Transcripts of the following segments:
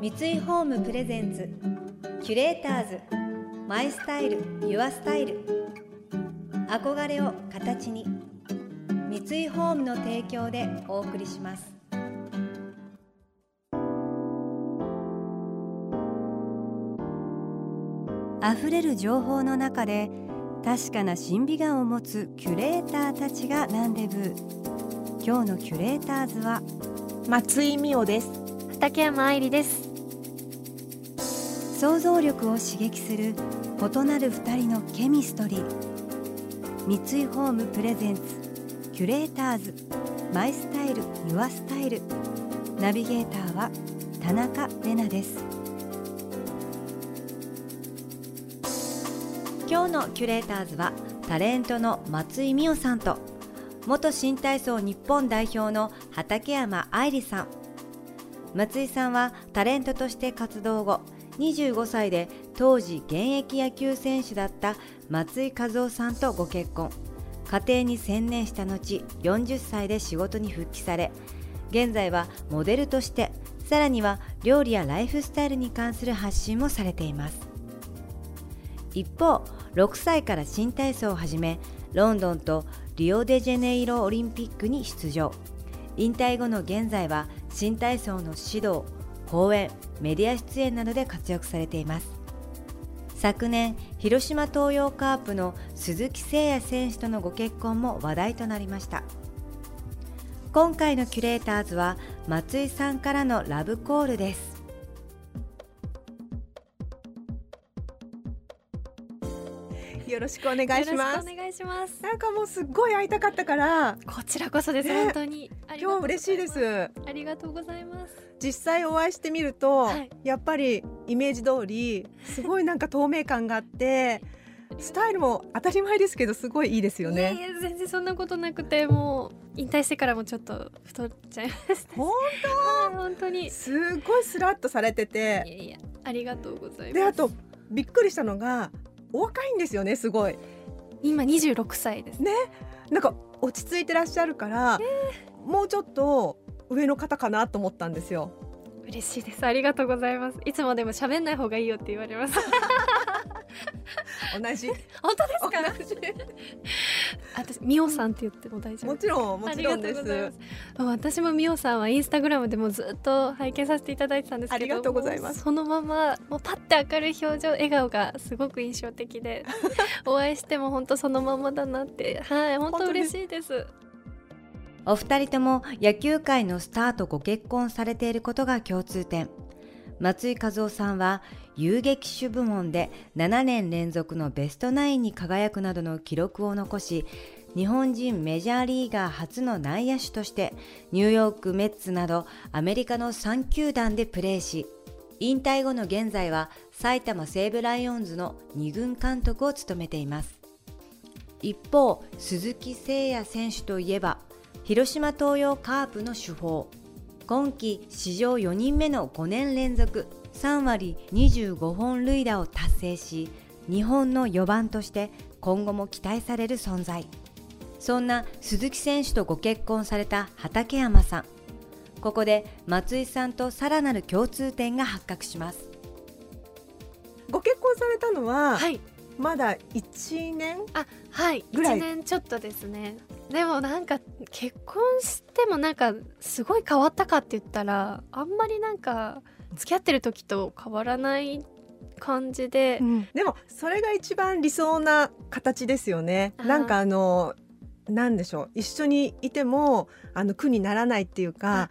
三井ホームプレゼンツキュレーターズマイスタイルユアスタイル。憧れを形に三井ホームの提供でお送りします。溢れる情報の中で確かな審美眼を持つキュレーターたちがランデブー今日のキュレーターズは松井美代です。竹山愛理です。想像力を刺激する異なる二人のケミストリー。三井ホームプレゼンツキュレーターズ。マイスタイルユアスタイル。ナビゲーターは田中れなです。今日のキュレーターズはタレントの松井美代さんと元新体操日本代表の畠山愛理さん。松井さんはタレントとして活動後25歳で当時現役野球選手だった松井和夫さんとご結婚。家庭に専念した後40歳で仕事に復帰され現在はモデルとしてさらには料理やライフスタイルに関する発信もされています。一方6歳から新体操を始めロンドンとリオデジャネイロオリンピックに出場。引退後の現在は新体操の指導講演メディア出演などで活躍されています。昨年広島東洋カープの鈴木誠也選手とのご結婚も話題となりました。今回のキュレーターズは松井さんからのラブコールです。よろしくお願いします。お願いします。なんかもうすっごい会いたかったから。こちらこそです、ね。本当に。今日嬉しいです。ありがとうございます。実際お会いしてみると、はい。やっぱりイメージ通り すごいなんか透明感があってスタイルも当たり前ですけどすごいいいですよいやいねや全然そんなことなくてもう引退してからもちょっと太っちゃいました。ほんはい本当に。いすごいスラッとされてやて。いやありがとうございます。であとびっくりしたのがお若いんですよねすごい。今26歳です。ねなんか落ち着いてらっしゃるから、もうちょっと上の方かなと思ったんですよ。嬉しいです。ありがとうございます。いつもでも喋んない方がいいよって言われます。同じ。本当ですか？同じ私ミオさんって言っても大丈夫。もちろんもちろんでありがとうございす。ます私もミオさんはインスタグラムでもずっと拝見させていただいてたんですけどありがとうございます。そのままもうパッて明るい表情笑顔がすごく印象的で お会いしても本当そのままだなって。はい本当嬉しいです。お二人とも野球界のスターとご結婚されていることが共通点松井和夫さんは遊撃手部門で7年連続のベストナインに輝くなどの記録を残し日本人メジャーリーガー初の内野手としてニューヨークメッツなどアメリカの3球団でプレーし引退後の現在は埼玉西武ライオンズの2軍監督を務めています。一方鈴木誠也選手といえば広島東洋カープの主砲。今季史上4人目の5年連続3割25本塁打を達成し日本の4番として今後も期待される存在。そんな鈴木選手とご結婚された畠山さん。ここで松井さんとさらなる共通点が発覚します。ご結婚されたのは、はい。まだ1年あはい。ぐらい？1年ちょっとですねでもなんか結婚してもなんかすごい変わったかって言ったらあんまりなんか付き合ってる時と変わらない感じで、でもそれが一番理想な形ですよね。なんかあのなんでしょう。一緒にいてもあの苦にならないっていうか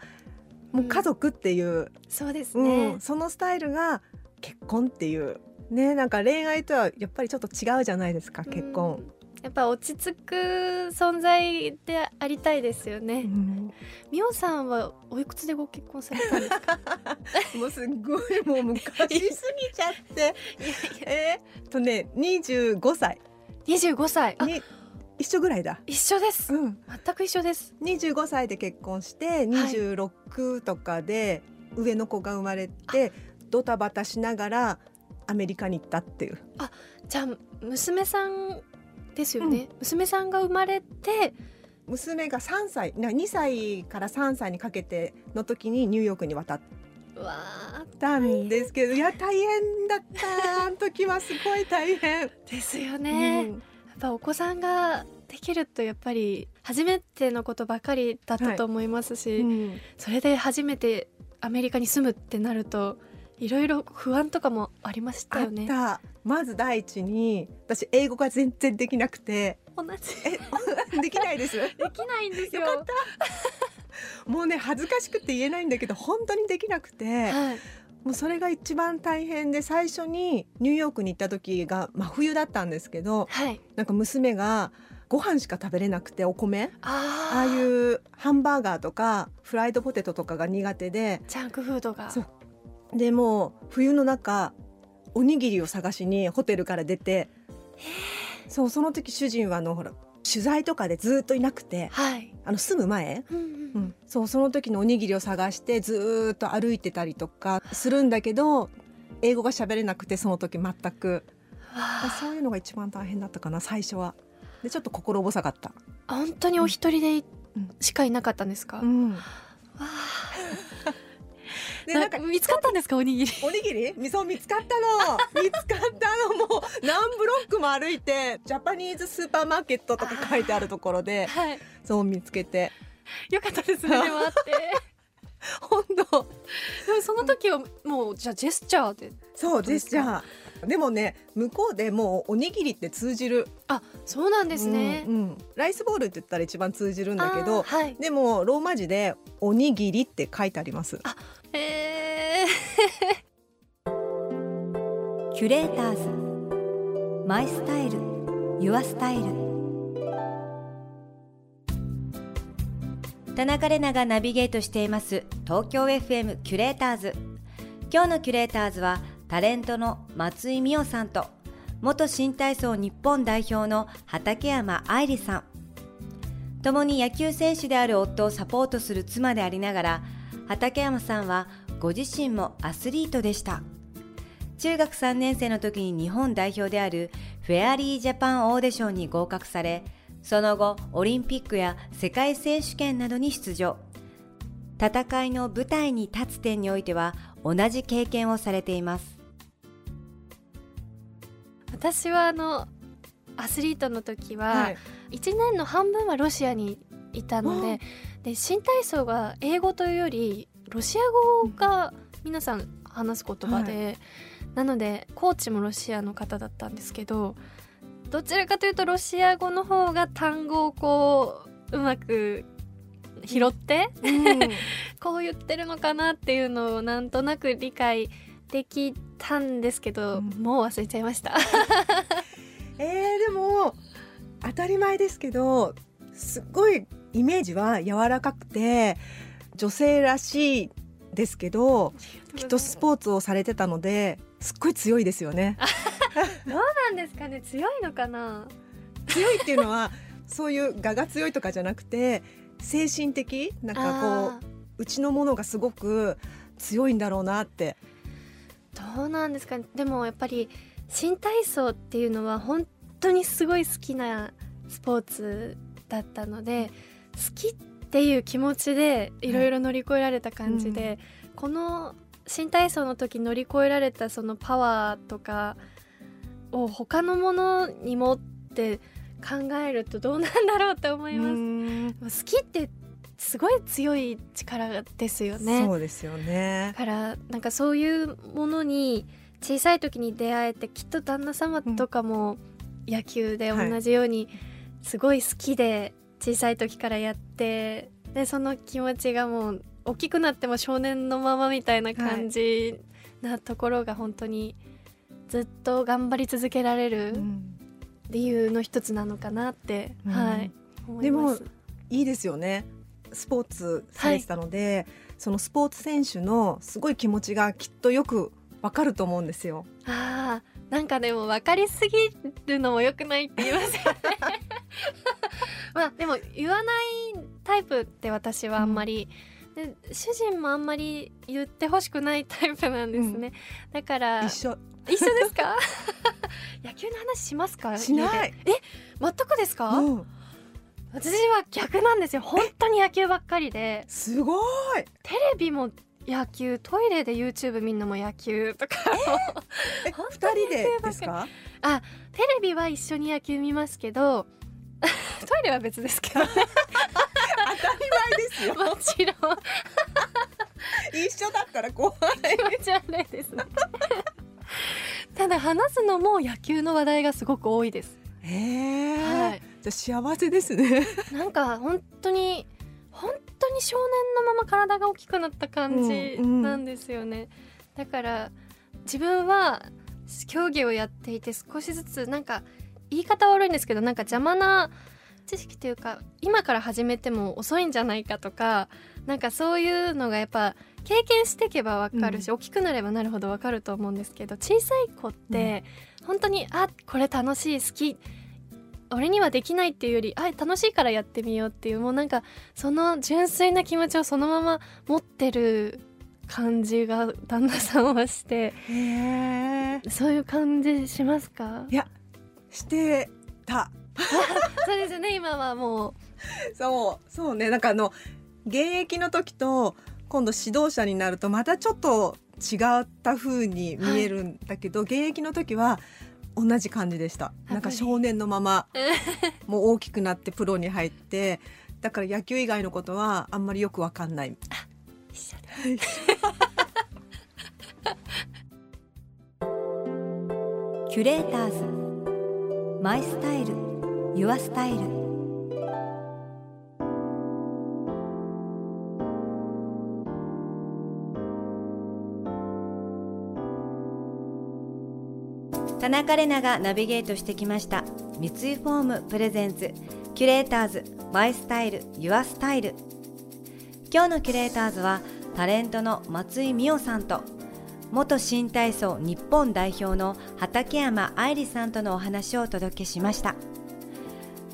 もう家族っていう、そうですうん。ね、そのスタイルが結婚っていう。ねなんか恋愛とはやっぱりちょっと違うじゃないですか結婚。うんやっぱ落ち着く存在でありたいですよね。うんみおさんはおいくつでご結婚されたんですか？もうすっごいもう昔すぎちゃって えーっとね25歳二十五歳。一緒ぐらいだ。一緒です。うん全く一緒です。25歳で結婚して26とかで上の子が生まれてドタバタしながらアメリカに行ったっていうじゃあ娘さんですよね。娘さんが生まれて、娘が3歳な2歳から3歳にかけての時にニューヨークに渡っうわたんですけどいや大変だった。あの時はすごい大変。ーですよね、うん。やっぱお子さんができるとやっぱり初めてのことばかりだったと思いますし、うん。それで初めてアメリカに住むってなるといろいろ不安とかもありましたあよね。まず第一に私英語が全然できなくて。同じ。え できないです。できないんですよ。よかった。もうね恥ずかしくて言えないんだけど本当にできなくて。はい、もうそれが一番大変で最初にニューヨークに行った時が真冬だったんですけどはい、なんか娘がご飯しか食べれなくてお米。ああいうハンバーガーとかフライドポテトとかが苦手で。ジャンクフードが。そうでもう冬の中おにぎりを探しにホテルから出てそうその時主人はあのほら取材とかでずっといなくてはい、あの住む前、うんう、うん。ん、そうその時のおにぎりを探してずーっと歩いてたりとかするんだけど英語が喋れなくてその時全く。わそういうのが一番大変だったかな最初は。でちょっと心細かった、あ本当にお一人でうん。しかいなかったんですか？わうん、あでなんかな見つかったんですかおにぎり？おにぎり？味噌見つかったの。見つかったの。もう何ブロックも歩いてジャパニーズスーパーマーケットとか書いてあるところではい、そう見つけて。よかったですねでもあって。本当。でもその時はもうじゃあジェスチャーで。そうジェスチャー。でもね向こうでもうおにぎりって通じる。あそうなんですね。うんうん。ライスボールって言ったら一番通じるんだけどはい。でもローマ字でおにぎりって書いてありますえ、キュレーターズ。マイスタイル。ユアスタイル。田中れながナビゲートしています。東京 FM キュレーターズ。今日のキュレーターズはタレントの松井美代さんと元新体操日本代表の畠山愛理さん。共に野球選手である夫をサポートする妻でありながら畠山さんはご自身もアスリートでした。中学3年生の時に日本代表であるフェアリージャパンオーディションに合格されその後オリンピックや世界選手権などに出場。戦いの舞台に立つ点においては同じ経験をされています。私はあのアスリートの時は、はい。1年の半分はロシアにいたのでで新体操が英語というよりロシア語が皆さん話す言葉で、なのでコーチもロシアの方だったんですけどどちらかというとロシア語の方が単語をこううまく拾って、うん。こう言ってるのかなっていうのをなんとなく理解できたんですけど、うん。もう忘れちゃいました。えー、でも当たり前ですけどすっごいイメージは柔らかくて女性らしいですけどきっとスポーツをされてたのですっごい強いですよね。どうなんですかね？強いのかな？強いっていうのはそういう我が強いとかじゃなくて精神的なんかこあううちのものがすごく強いんだろうなって。ーどうなんですかね？でもやっぱり新体操っていうのは本当にすごい好きなスポーツだったので好きっていう気持ちでいろいろ乗り越えられた感じで、この新体操の時乗り越えられたそのパワーとかを他のものに持って考えるとどうなんだろうって思います。好きってすごい強い力ですよね。そうですよねだ。からなんかそういうものに小さい時に出会えてきっと旦那様とかも野球で同じようにすごい好きで小さい時からやってでその気持ちがもう大きくなっても少年のままみたいな感じなところが本当にずっと頑張り続けられるうん。理由の一つなのかなって、うん。はい思います。いいですよね。スポーツされてたので、そのスポーツ選手のすごい気持ちがきっとよくわかると思うんですよ。あーなんかでも分かりすぎるのも良くないって言いますよね まあでも言わないタイプって私はあんまり、で主人もあんまり言ってほしくないタイプなんですね、だから一緒。一緒ですか？野球の話しますか？しない。え全くですか、うん。私は逆なんですよ。本当に野球ばっかりで。すごい。テレビも野球トイレで YouTube 見るのも野球とか。二人でですか？テレビは一緒に野球見ますけど トイレは別ですけどね。当たり前ですよ。もちろん。一緒だったら怖い。気持ち悪いです。ねただ話すのも野球の話題がすごく多いです、へえ、はい、じゃあ幸せですね。なんか本当に本当に少年のまま体が大きくなった感じうんうん。なんですよね、だから自分は競技をやっていて少しずつなんか言い方悪いんですけどなんか邪魔な知識というか今から始めても遅いんじゃないかとかなんかそういうのがやっぱ経験していけば分かるし、大きくなればなるほど分かると思うんですけど小さい子って本当にあこれ楽しい好き俺にはできないっていうよりあ楽しいからやってみようっていうもうなんかその純粋な気持ちをそのまま持ってる感じが旦那さんはして。そういう感じしますか？いやしてた。そうですよね。今はもう。そうそうね。なんかあの現役の時と今度指導者になるとまたちょっと違った風に見えるんだけど、現役の時は同じ感じでした。なんか少年のままもう大きくなってプロに入ってだから野球以外のことはあんまりよくわかんない。一緒キュレーターズMy Style Your Style。田中れながナビゲートしてきました。三井ホーム presents キュレーターズ My Style Your Style。今日のキュレーターズはタレントの松井美緒さんと元新体操日本代表の畠山愛理さんとのお話をお届けしました。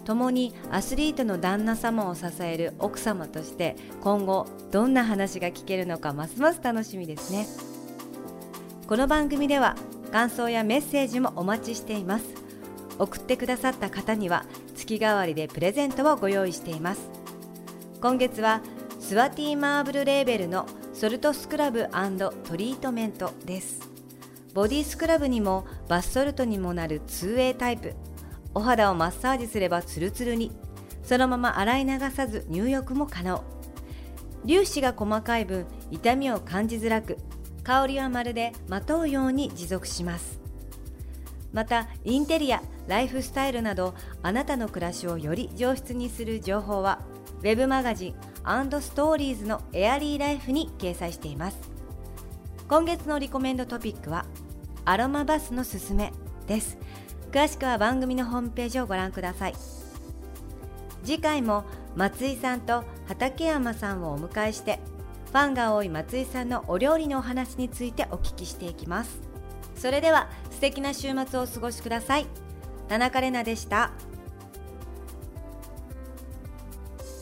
共にアスリートの旦那様を支える奥様として今後どんな話が聞けるのかますます楽しみですね。この番組では感想やメッセージもお待ちしています。送ってくださった方には月替わりでプレゼントをご用意しています。今月はスワティーマーブルレーベルのソルトスクラブトリートメントです。ボディスクラブにもバスソルトにもなる 2way タイプ。お肌をマッサージすればツルツルに。そのまま洗い流さず入浴も可能。粒子が細かい分痛みを感じづらく香りはまるでまとうように持続します。またインテリアライフスタイルなどあなたの暮らしをより上質にする情報はウェブマガジンストーリーズのエアリーライフに掲載しています。今月のリコメンドトピックはアロマバスのすすめです。詳しくは番組のホームページをご覧ください。次回も松井さんと畠山さんをお迎えしてファンが多い松井さんのお料理のお話についてお聞きしていきます。それでは素敵な週末をお過ごしください。田中れなでした。